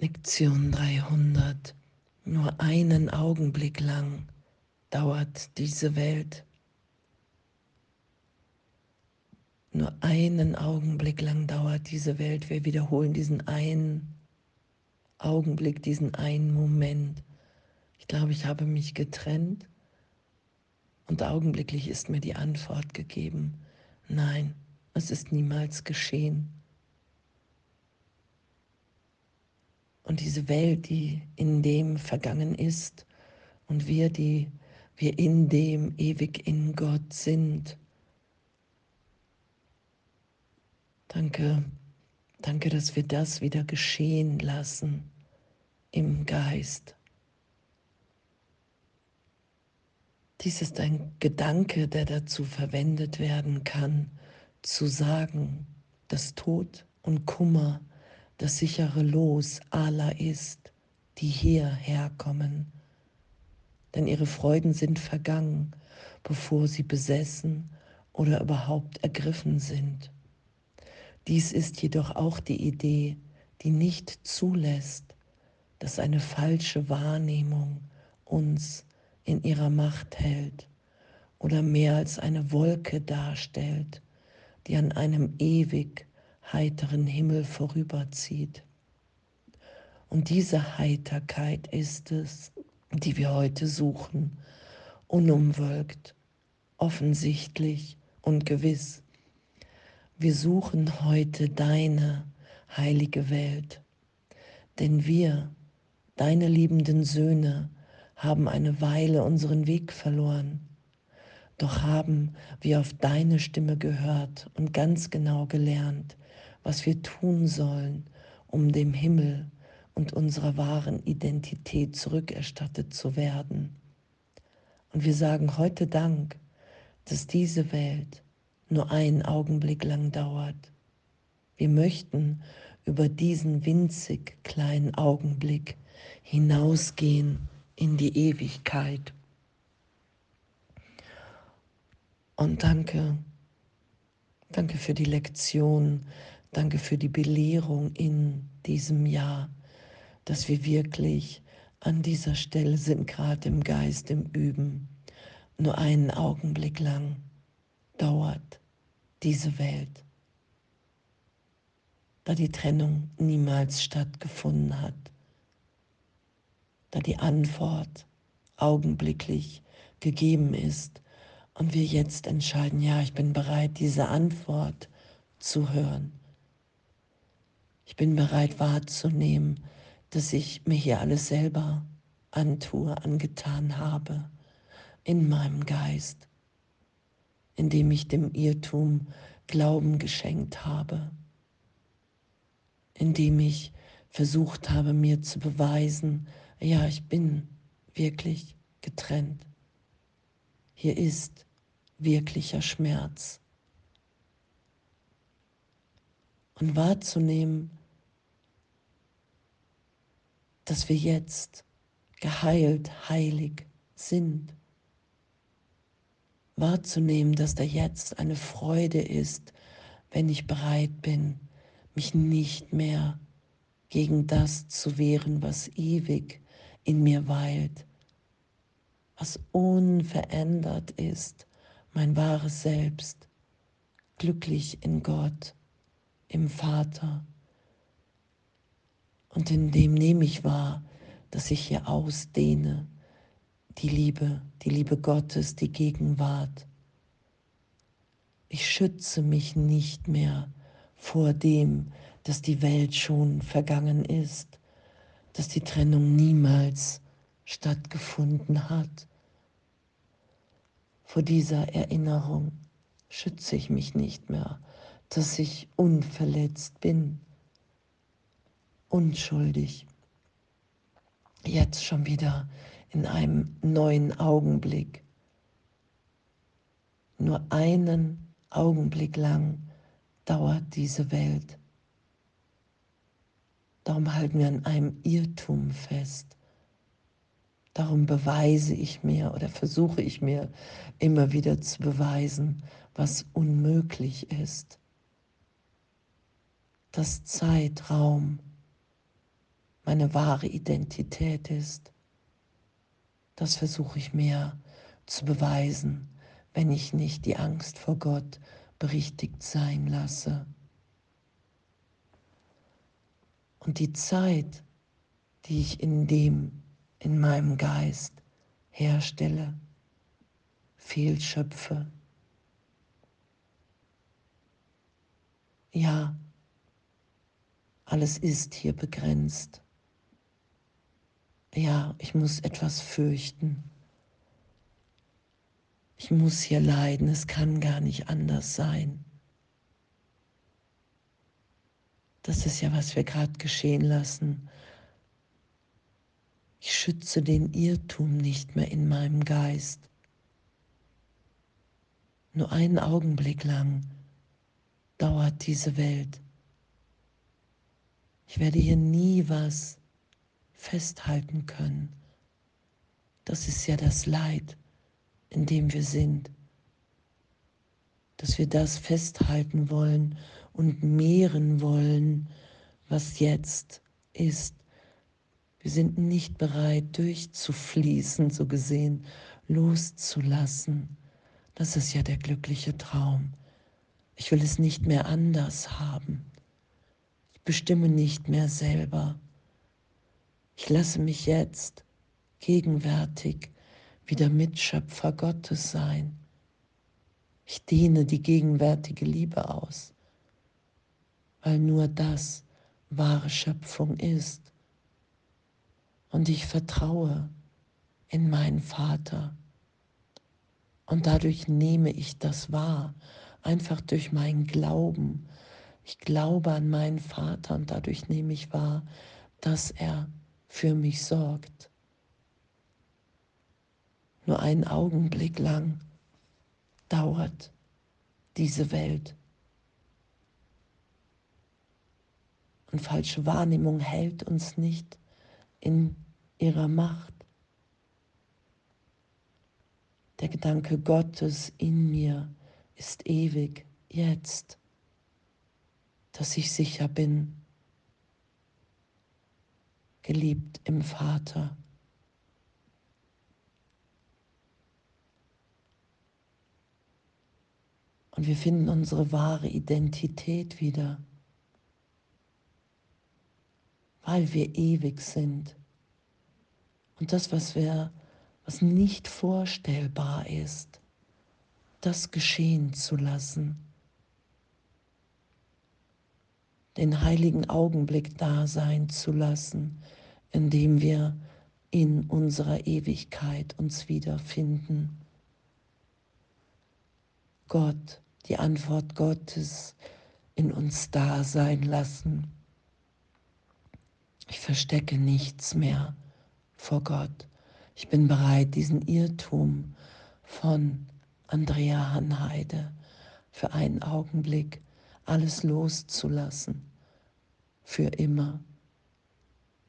Lektion 300. Nur einen Augenblick lang dauert diese Welt. Nur einen Augenblick lang dauert diese Welt. Wir wiederholen diesen einen Augenblick, diesen einen Moment. Ich glaube, ich habe mich getrennt und augenblicklich ist mir die Antwort gegeben. Nein, es ist niemals geschehen. Und diese Welt, die in dem vergangen ist und wir, die wir in dem ewig in Gott sind. Danke, danke, dass wir das wieder geschehen lassen im Geist. Dies ist ein Gedanke, der dazu verwendet werden kann, zu sagen, dass Tod und Kummer das sichere Los aller ist, die hierher kommen. Denn ihre Freuden sind vergangen, bevor sie besessen oder überhaupt ergriffen sind. Dies ist jedoch auch die Idee, die nicht zulässt, dass eine falsche Wahrnehmung uns in ihrer Macht hält oder mehr als eine Wolke darstellt, die an einem ewig heiteren Himmel vorüberzieht. Und diese Heiterkeit ist es, die wir heute suchen, unumwölkt, offensichtlich und gewiss. Wir suchen heute deine heilige Welt, denn wir, deine liebenden Söhne, haben eine Weile unseren Weg verloren. Doch haben wir auf deine Stimme gehört und ganz genau gelernt, was wir tun sollen, um dem Himmel und unserer wahren Identität zurückerstattet zu werden. Und wir sagen heute Dank, dass diese Welt nur einen Augenblick lang dauert. Wir möchten über diesen winzig kleinen Augenblick hinausgehen in die Ewigkeit. Und danke, danke für die Lektion, Danke für die Belehrung in diesem Jahr, dass wir wirklich an dieser Stelle sind, gerade im Geist, im Üben. Nur einen Augenblick lang dauert diese Welt, da die Trennung niemals stattgefunden hat, da die Antwort augenblicklich gegeben ist und wir jetzt entscheiden, ja, ich bin bereit, diese Antwort zu hören ich bin bereit wahrzunehmen, dass ich mir hier alles selber antue, angetan habe in meinem Geist, indem ich dem Irrtum Glauben geschenkt habe, indem ich versucht habe, mir zu beweisen, ja, ich bin wirklich getrennt. Hier ist wirklicher Schmerz. Und wahrzunehmen, dass wir jetzt geheilt, heilig sind. Wahrzunehmen, dass da jetzt eine Freude ist, wenn ich bereit bin, mich nicht mehr gegen das zu wehren, was ewig in mir weilt, was unverändert ist, mein wahres Selbst, glücklich in Gott, im Vater und in dem nehme ich wahr, dass ich hier ausdehne, die Liebe, die Liebe Gottes, die Gegenwart. Ich schütze mich nicht mehr vor dem, dass die Welt schon vergangen ist, dass die Trennung niemals stattgefunden hat. Vor dieser Erinnerung schütze ich mich nicht mehr, dass ich unverletzt bin unschuldig. Jetzt schon wieder in einem neuen Augenblick. Nur einen Augenblick lang dauert diese Welt. Darum halten wir an einem Irrtum fest. Darum beweise ich mir oder versuche ich mir immer wieder zu beweisen, was unmöglich ist. Dass Zeitraum meine wahre Identität ist. Das versuche ich mir zu beweisen, wenn ich nicht die Angst vor Gott berichtigt sein lasse. Und die Zeit, die ich in dem, in meinem Geist herstelle, fehlschöpfe. Ja, alles ist hier begrenzt. Ja, ich muss etwas fürchten. Ich muss hier leiden, es kann gar nicht anders sein. Das ist ja, was wir gerade geschehen lassen. Ich schütze den Irrtum nicht mehr in meinem Geist. Nur einen Augenblick lang dauert diese Welt. Ich werde hier nie was festhalten können. Das ist ja das Leid, in dem wir sind, dass wir das festhalten wollen und mehren wollen, was jetzt ist. Wir sind nicht bereit, durchzufließen, so gesehen, loszulassen. Das ist ja der glückliche Traum. Ich will es nicht mehr anders haben. Ich bestimme nicht mehr selber. Ich lasse mich jetzt gegenwärtig wieder Mitschöpfer Gottes sein. Ich dehne die gegenwärtige Liebe aus, weil nur das wahre Schöpfung ist. Und ich vertraue in meinen Vater. Und dadurch nehme ich das wahr, einfach durch meinen Glauben. Ich glaube an meinen Vater und dadurch nehme ich wahr, dass er für mich sorgt. Nur einen Augenblick lang dauert diese Welt. Und falsche Wahrnehmung hält uns nicht in ihrer Macht. Der Gedanke Gottes in mir ist ewig jetzt, dass ich sicher bin, geliebt im Vater. Und wir finden unsere wahre Identität wieder, weil wir ewig sind. Und das, was wir, was nicht vorstellbar ist, das geschehen zu lassen. Den heiligen Augenblick da sein zu lassen, indem wir in unserer Ewigkeit uns wiederfinden. Gott, die Antwort Gottes in uns da sein lassen. Ich verstecke nichts mehr vor Gott. Ich bin bereit, diesen Irrtum von Andrea Hanheide für einen Augenblick alles loszulassen, für immer.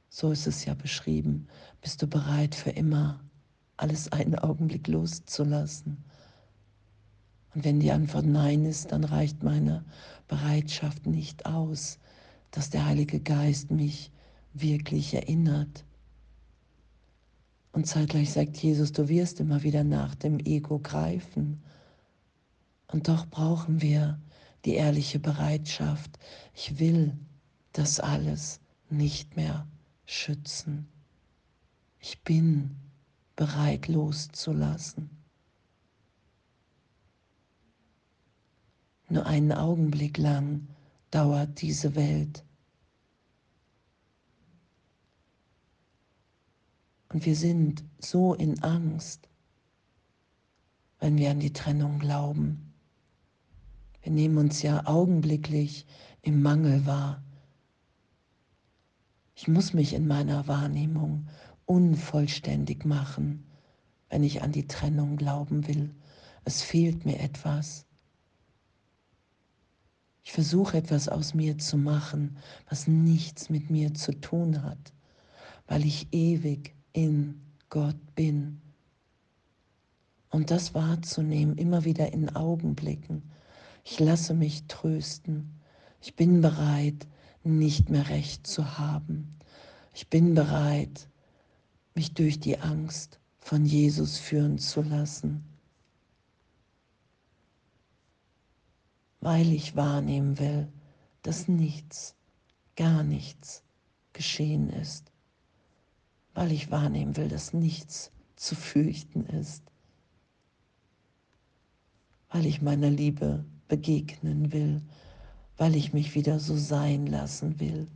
So ist es ja beschrieben. Bist du bereit für immer alles einen Augenblick loszulassen? Und wenn die Antwort Nein ist, dann reicht meine Bereitschaft nicht aus, dass der Heilige Geist mich wirklich erinnert. Und zeitgleich sagt Jesus, du wirst immer wieder nach dem Ego greifen. Und doch brauchen wir die ehrliche Bereitschaft. Ich will das alles nicht mehr schützen. Ich bin bereit loszulassen. Nur einen Augenblick lang dauert diese Welt. Und wir sind so in Angst, wenn wir an die Trennung glauben. Wir nehmen uns ja augenblicklich im Mangel wahr. Ich muss mich in meiner Wahrnehmung unvollständig machen, wenn ich an die Trennung glauben will. Es fehlt mir etwas. Ich versuche etwas aus mir zu machen, was nichts mit mir zu tun hat, weil ich ewig in Gott bin. Und das wahrzunehmen, immer wieder in Augenblicken. Ich lasse mich trösten. Ich bin bereit, nicht mehr recht zu haben. Ich bin bereit, mich durch die Angst von Jesus führen zu lassen, weil ich wahrnehmen will, dass nichts, gar nichts geschehen ist, weil ich wahrnehmen will, dass nichts zu fürchten ist, weil ich meiner Liebe begegnen will, weil ich mich wieder so sein lassen will,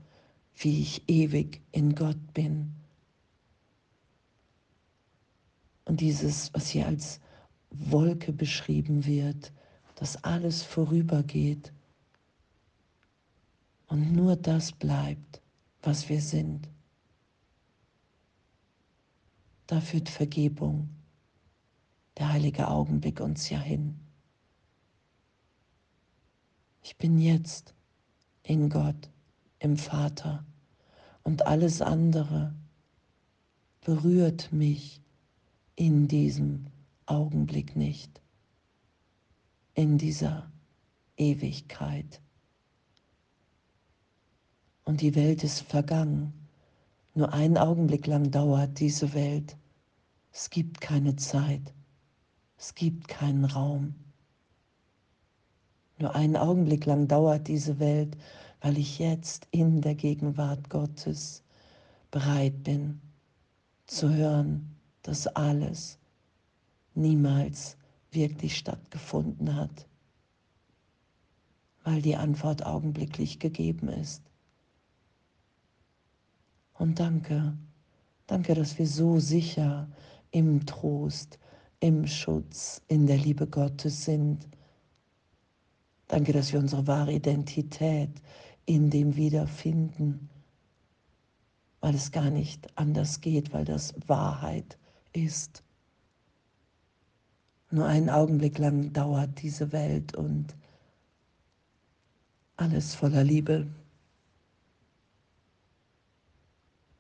wie ich ewig in Gott bin. Und dieses, was hier als Wolke beschrieben wird, dass alles vorübergeht und nur das bleibt, was wir sind. Da führt Vergebung, der heilige Augenblick uns ja hin. Ich bin jetzt in Gott, im Vater und alles andere berührt mich in diesem Augenblick nicht, in dieser Ewigkeit. Und die Welt ist vergangen. Nur einen Augenblick lang dauert diese Welt. Es gibt keine Zeit. Es gibt keinen Raum. Nur einen Augenblick lang dauert diese Welt, weil ich jetzt in der Gegenwart Gottes bereit bin zu hören, dass alles niemals wirklich stattgefunden hat, weil die Antwort augenblicklich gegeben ist. Und danke, danke, dass wir so sicher im Trost, im Schutz, in der Liebe Gottes sind Danke, dass wir unsere wahre Identität in dem wiederfinden, weil es gar nicht anders geht, weil das Wahrheit ist. Nur einen Augenblick lang dauert diese Welt und alles voller Liebe.